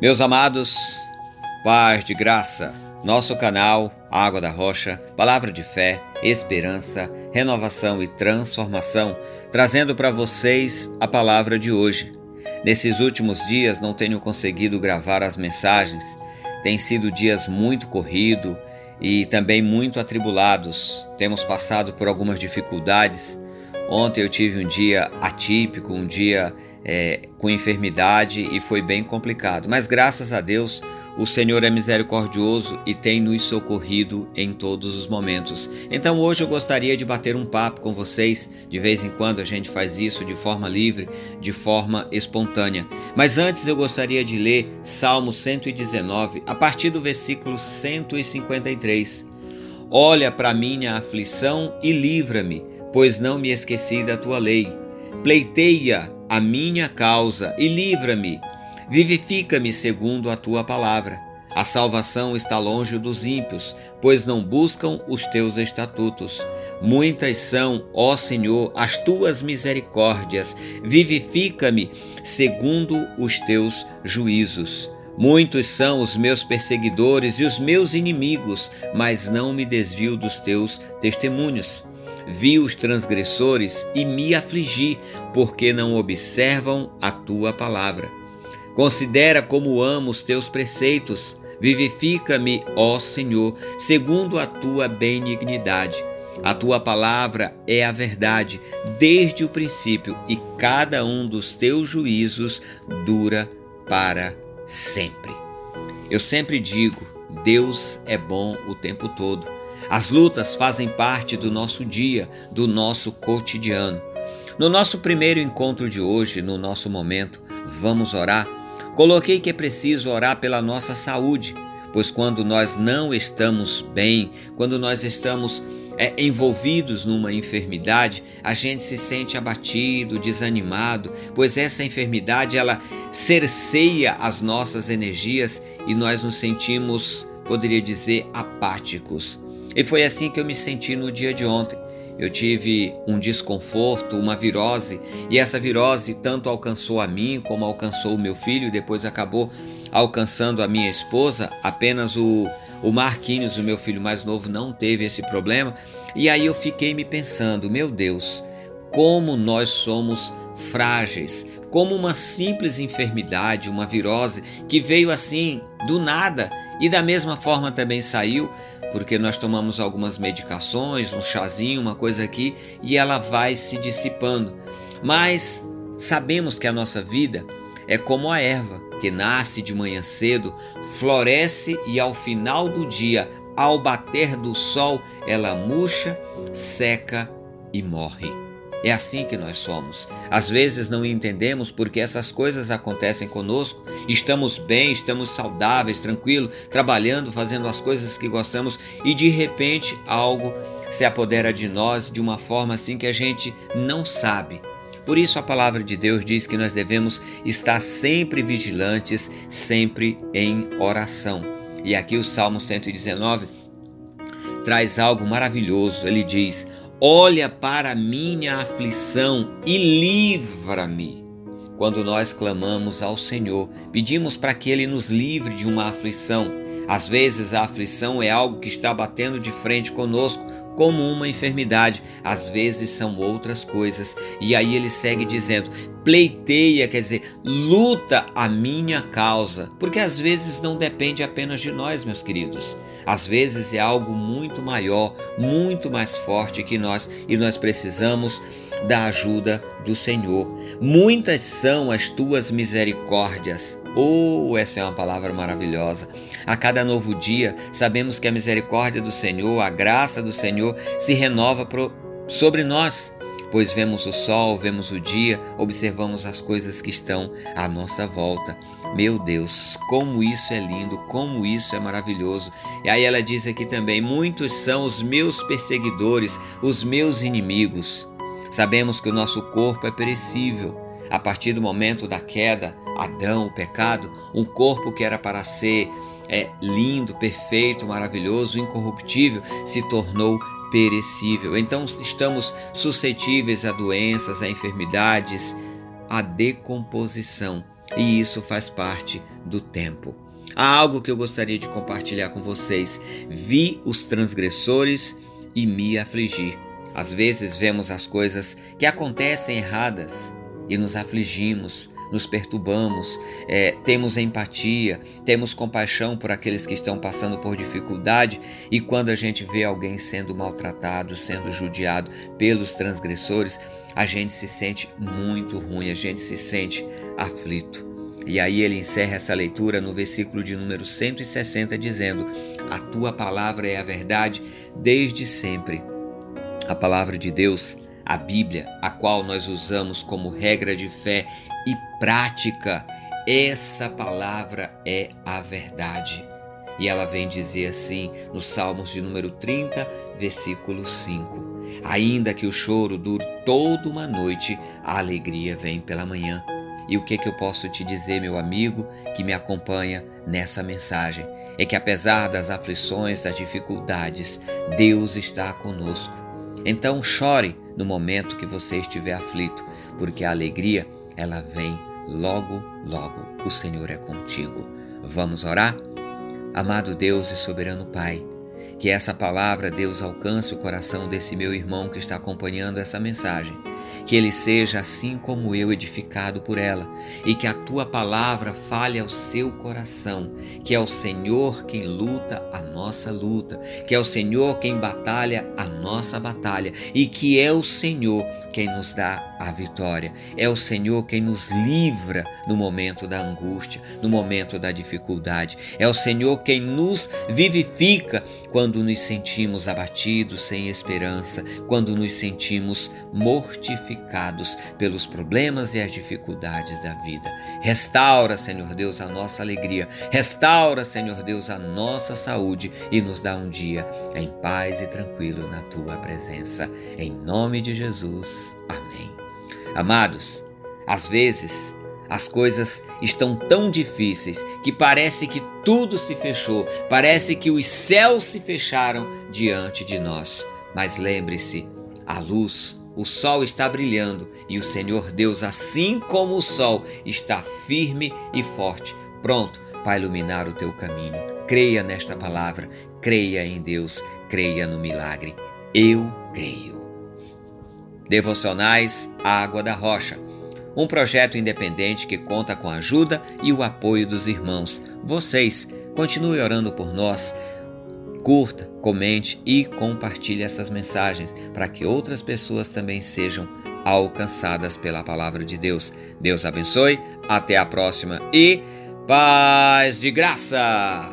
Meus amados, paz de graça, nosso canal Água da Rocha, palavra de fé, esperança, renovação e transformação, trazendo para vocês a palavra de hoje. Nesses últimos dias não tenho conseguido gravar as mensagens, tem sido dias muito corrido e também muito atribulados. Temos passado por algumas dificuldades. Ontem eu tive um dia atípico, um dia é, com enfermidade e foi bem complicado. Mas graças a Deus, o Senhor é misericordioso e tem nos socorrido em todos os momentos. Então hoje eu gostaria de bater um papo com vocês. De vez em quando a gente faz isso de forma livre, de forma espontânea. Mas antes eu gostaria de ler Salmo 119, a partir do versículo 153. Olha para minha aflição e livra-me, pois não me esqueci da tua lei. Pleiteia a minha causa e livra-me. Vivifica-me segundo a tua palavra. A salvação está longe dos ímpios, pois não buscam os teus estatutos. Muitas são, ó Senhor, as tuas misericórdias. Vivifica-me segundo os teus juízos. Muitos são os meus perseguidores e os meus inimigos, mas não me desvio dos teus testemunhos. Vi os transgressores e me afligi, porque não observam a tua palavra. Considera como amo os teus preceitos. Vivifica-me, ó Senhor, segundo a tua benignidade. A tua palavra é a verdade desde o princípio, e cada um dos teus juízos dura para sempre. Eu sempre digo: Deus é bom o tempo todo. As lutas fazem parte do nosso dia, do nosso cotidiano. No nosso primeiro encontro de hoje, no nosso momento, vamos orar. Coloquei que é preciso orar pela nossa saúde, pois quando nós não estamos bem, quando nós estamos é, envolvidos numa enfermidade, a gente se sente abatido, desanimado, pois essa enfermidade ela cerceia as nossas energias e nós nos sentimos, poderia dizer, apáticos. E foi assim que eu me senti no dia de ontem. Eu tive um desconforto, uma virose, e essa virose tanto alcançou a mim como alcançou o meu filho, depois acabou alcançando a minha esposa. Apenas o, o Marquinhos, o meu filho mais novo, não teve esse problema. E aí eu fiquei me pensando, meu Deus, como nós somos frágeis, como uma simples enfermidade, uma virose que veio assim do nada e da mesma forma também saiu, porque nós tomamos algumas medicações, um chazinho, uma coisa aqui, e ela vai se dissipando. Mas sabemos que a nossa vida é como a erva, que nasce de manhã cedo, floresce e ao final do dia, ao bater do sol, ela murcha, seca e morre. É assim que nós somos. Às vezes não entendemos porque essas coisas acontecem conosco. Estamos bem, estamos saudáveis, tranquilos, trabalhando, fazendo as coisas que gostamos e de repente algo se apodera de nós de uma forma assim que a gente não sabe. Por isso a palavra de Deus diz que nós devemos estar sempre vigilantes, sempre em oração. E aqui o Salmo 119 traz algo maravilhoso. Ele diz: Olha para minha aflição e livra-me. Quando nós clamamos ao Senhor, pedimos para que Ele nos livre de uma aflição. Às vezes a aflição é algo que está batendo de frente conosco, como uma enfermidade, às vezes são outras coisas. E aí ele segue dizendo: pleiteia, quer dizer, luta a minha causa, porque às vezes não depende apenas de nós, meus queridos. Às vezes é algo muito maior, muito mais forte que nós e nós precisamos da ajuda do Senhor. Muitas são as tuas misericórdias. Oh, essa é uma palavra maravilhosa. A cada novo dia, sabemos que a misericórdia do Senhor, a graça do Senhor se renova pro, sobre nós, pois vemos o sol, vemos o dia, observamos as coisas que estão à nossa volta. Meu Deus, como isso é lindo, como isso é maravilhoso. E aí ela diz aqui também: muitos são os meus perseguidores, os meus inimigos. Sabemos que o nosso corpo é perecível. A partir do momento da queda, Adão, o pecado, um corpo que era para ser é, lindo, perfeito, maravilhoso, incorruptível, se tornou perecível. Então estamos suscetíveis a doenças, a enfermidades, a decomposição. E isso faz parte do tempo. Há algo que eu gostaria de compartilhar com vocês. Vi os transgressores e me afligi. Às vezes vemos as coisas que acontecem erradas e nos afligimos, nos perturbamos, é, temos empatia, temos compaixão por aqueles que estão passando por dificuldade e quando a gente vê alguém sendo maltratado, sendo judiado pelos transgressores, a gente se sente muito ruim, a gente se sente aflito. E aí ele encerra essa leitura no versículo de número 160, dizendo: A tua palavra é a verdade desde sempre. A palavra de Deus, a Bíblia, a qual nós usamos como regra de fé e prática, essa palavra é a verdade. E ela vem dizer assim nos Salmos de número 30, versículo 5: Ainda que o choro dure toda uma noite, a alegria vem pela manhã. E o que, que eu posso te dizer, meu amigo, que me acompanha nessa mensagem? É que apesar das aflições, das dificuldades, Deus está conosco. Então chore no momento que você estiver aflito, porque a alegria, ela vem logo, logo. O Senhor é contigo. Vamos orar? Amado Deus e soberano Pai, que essa palavra, Deus, alcance o coração desse meu irmão que está acompanhando essa mensagem que ele seja assim como eu, edificado por ela, e que a tua palavra fale ao seu coração, que é o Senhor quem luta a nossa luta, que é o Senhor quem batalha a nossa batalha, e que é o Senhor quem nos dá a vitória. É o Senhor quem nos livra no momento da angústia, no momento da dificuldade. É o Senhor quem nos vivifica quando nos sentimos abatidos, sem esperança, quando nos sentimos mortificados pelos problemas e as dificuldades da vida. Restaura, Senhor Deus, a nossa alegria. Restaura, Senhor Deus, a nossa saúde e nos dá um dia em paz e tranquilo na tua presença. Em nome de Jesus. Amém. Amados, às vezes as coisas estão tão difíceis que parece que tudo se fechou, parece que os céus se fecharam diante de nós. Mas lembre-se, a luz, o sol está brilhando e o Senhor Deus, assim como o sol, está firme e forte, pronto para iluminar o teu caminho. Creia nesta palavra, creia em Deus, creia no milagre. Eu creio. Devocionais Água da Rocha um projeto independente que conta com a ajuda e o apoio dos irmãos. Vocês, continue orando por nós. Curta, comente e compartilhe essas mensagens para que outras pessoas também sejam alcançadas pela palavra de Deus. Deus abençoe, até a próxima e paz de graça!